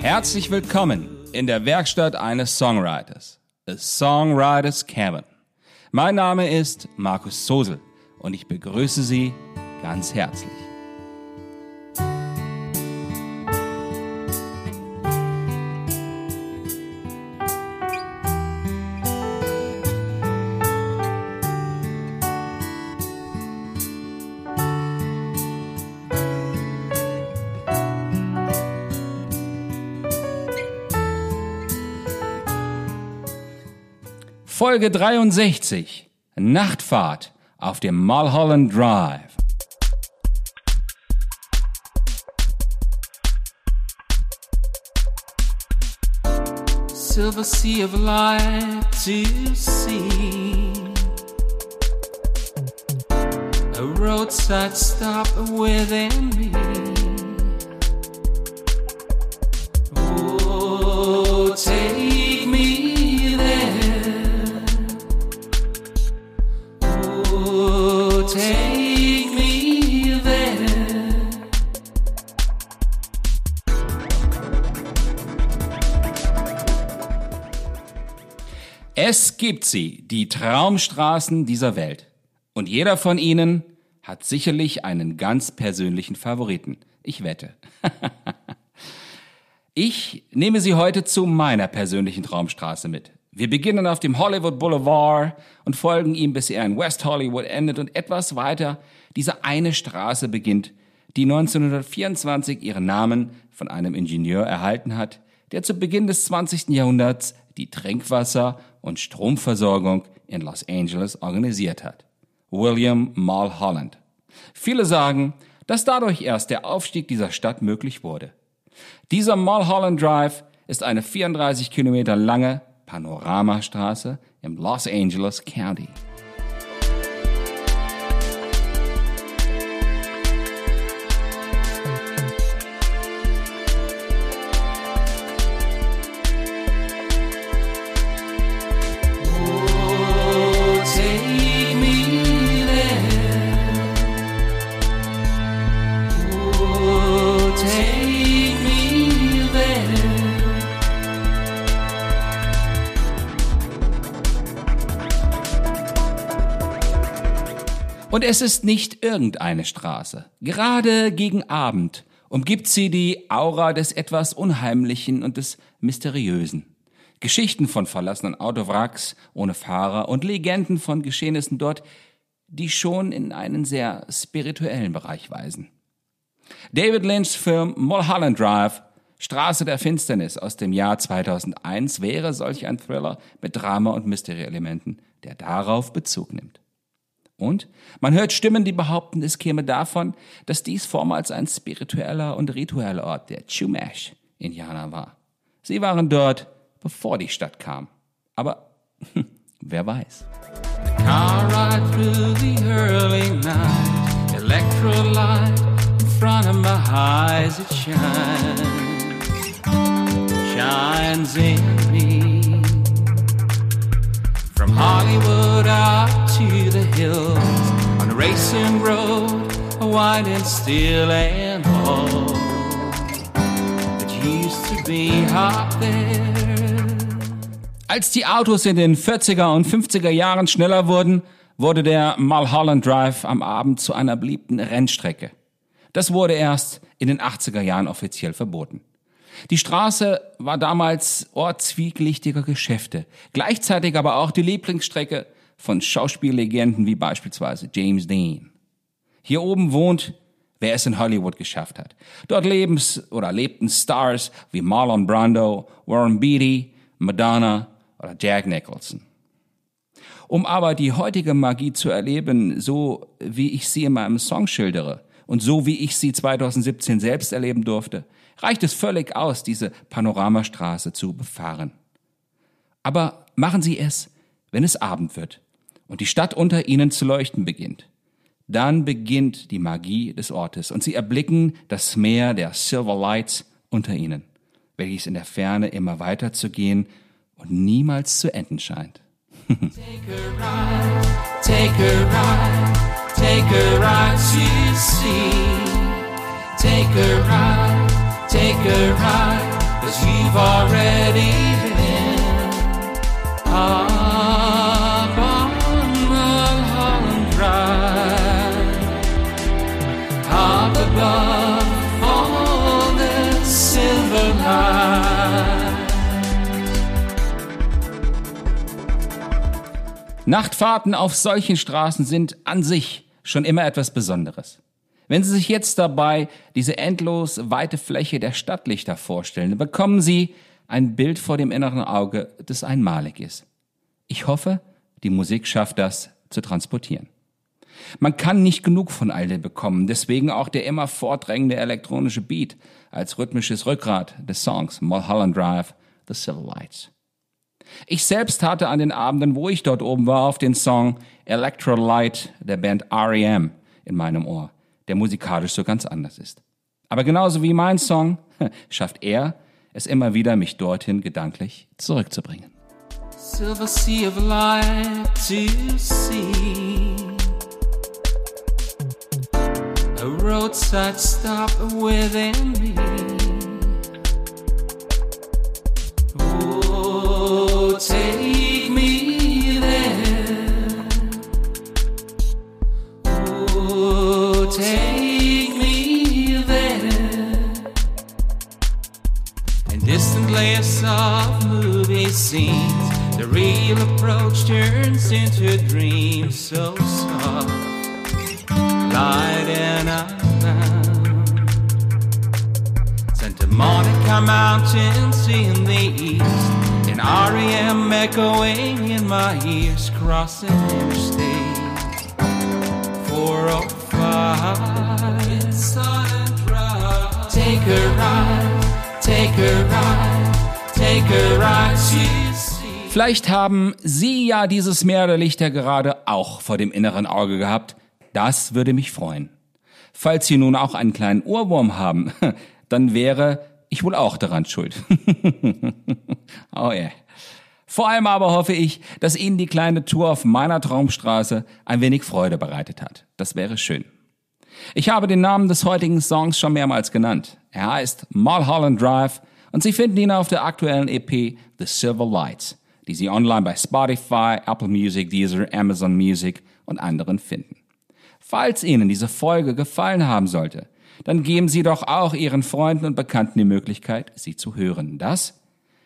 Herzlich willkommen in der Werkstatt eines Songwriters, A Songwriters Cabin. Mein Name ist Markus Sosel und ich begrüße Sie ganz herzlich. Folge 63. Nachtfahrt auf dem Mulholland Drive. silver sea of light to see. A roadside stop within me. Es gibt sie, die Traumstraßen dieser Welt. Und jeder von ihnen hat sicherlich einen ganz persönlichen Favoriten. Ich wette. ich nehme Sie heute zu meiner persönlichen Traumstraße mit. Wir beginnen auf dem Hollywood Boulevard und folgen ihm, bis er in West Hollywood endet und etwas weiter diese eine Straße beginnt, die 1924 ihren Namen von einem Ingenieur erhalten hat, der zu Beginn des 20. Jahrhunderts die Trinkwasser- und Stromversorgung in Los Angeles organisiert hat. William Mulholland. Viele sagen, dass dadurch erst der Aufstieg dieser Stadt möglich wurde. Dieser Mulholland Drive ist eine 34 Kilometer lange Panoramastraße im Los Angeles County. Und es ist nicht irgendeine Straße. Gerade gegen Abend umgibt sie die Aura des etwas Unheimlichen und des Mysteriösen. Geschichten von verlassenen Autowracks ohne Fahrer und Legenden von Geschehnissen dort, die schon in einen sehr spirituellen Bereich weisen. David Lynchs Film Mulholland Drive, Straße der Finsternis aus dem Jahr 2001 wäre solch ein Thriller mit Drama- und Mystery-Elementen, der darauf Bezug nimmt. Und man hört Stimmen, die behaupten, es käme davon, dass dies vormals ein spiritueller und ritueller Ort der Chumash-Indianer war. Sie waren dort, bevor die Stadt kam. Aber wer weiß. From Hollywood out hills, on a racing road, wide and still and old. It used to be hot there. Als die Autos in den 40er und 50er Jahren schneller wurden, wurde der Mulholland Drive am Abend zu einer beliebten Rennstrecke. Das wurde erst in den 80er Jahren offiziell verboten. Die Straße war damals Ort zwielichtiger Geschäfte, gleichzeitig aber auch die Lieblingsstrecke von Schauspiellegenden wie beispielsweise James Dean. Hier oben wohnt, wer es in Hollywood geschafft hat. Dort lebens oder lebten Stars wie Marlon Brando, Warren Beatty, Madonna oder Jack Nicholson. Um aber die heutige Magie zu erleben, so wie ich sie in meinem Song schildere und so wie ich sie 2017 selbst erleben durfte, reicht es völlig aus, diese Panoramastraße zu befahren. Aber machen Sie es, wenn es Abend wird und die Stadt unter Ihnen zu leuchten beginnt. Dann beginnt die Magie des Ortes und Sie erblicken das Meer der Silver Lights unter Ihnen, welches in der Ferne immer weiter zu gehen und niemals zu enden scheint. Nachtfahrten auf solchen Straßen sind an sich schon immer etwas Besonderes. Wenn Sie sich jetzt dabei diese endlos weite Fläche der Stadtlichter vorstellen, dann bekommen Sie ein Bild vor dem inneren Auge, das einmalig ist. Ich hoffe, die Musik schafft das zu transportieren. Man kann nicht genug von all dem bekommen, deswegen auch der immer vordrängende elektronische Beat als rhythmisches Rückgrat des Songs Mulholland Drive, The Civil Lights. Ich selbst hatte an den Abenden, wo ich dort oben war, auf den Song Electrolyte der Band REM in meinem Ohr, der musikalisch so ganz anders ist. Aber genauso wie mein Song schafft er es immer wieder, mich dorthin gedanklich zurückzubringen. Silver sea of light to see. A roadside stop within me. Oh, Monica Mountains in the east. And REM echoing in my ears, crossing interstate. 405 Silent Drive. Take a ride, take a ride, take a ride see. Vielleicht haben Sie ja dieses Meer der Lichter gerade auch vor dem inneren Auge gehabt. Das würde mich freuen. Falls Sie nun auch einen kleinen Ohrwurm haben, dann wäre ich wohl auch daran schuld. oh yeah. Vor allem aber hoffe ich, dass Ihnen die kleine Tour auf meiner Traumstraße ein wenig Freude bereitet hat. Das wäre schön. Ich habe den Namen des heutigen Songs schon mehrmals genannt. Er heißt Mulholland Drive und Sie finden ihn auf der aktuellen EP The Silver Lights, die Sie online bei Spotify, Apple Music, Deezer, Amazon Music und anderen finden. Falls Ihnen diese Folge gefallen haben sollte, dann geben Sie doch auch Ihren Freunden und Bekannten die Möglichkeit, sie zu hören. Das,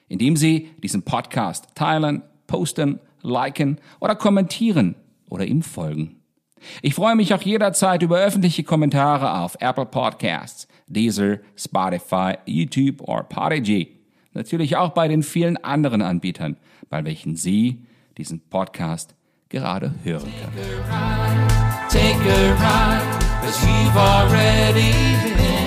indem Sie diesen Podcast teilen, posten, liken oder kommentieren oder ihm folgen. Ich freue mich auch jederzeit über öffentliche Kommentare auf Apple Podcasts, Deezer, Spotify, YouTube oder Podigy. Natürlich auch bei den vielen anderen Anbietern, bei welchen Sie diesen Podcast gerade hören können. Cause you've already been.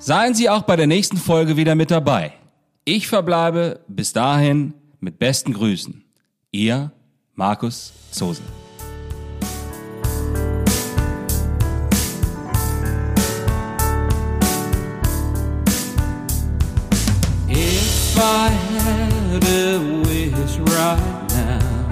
Seien Sie auch bei der nächsten Folge wieder mit dabei. Ich verbleibe bis dahin mit besten Grüßen. Ihr Markus Zosen. If I had a wish right now,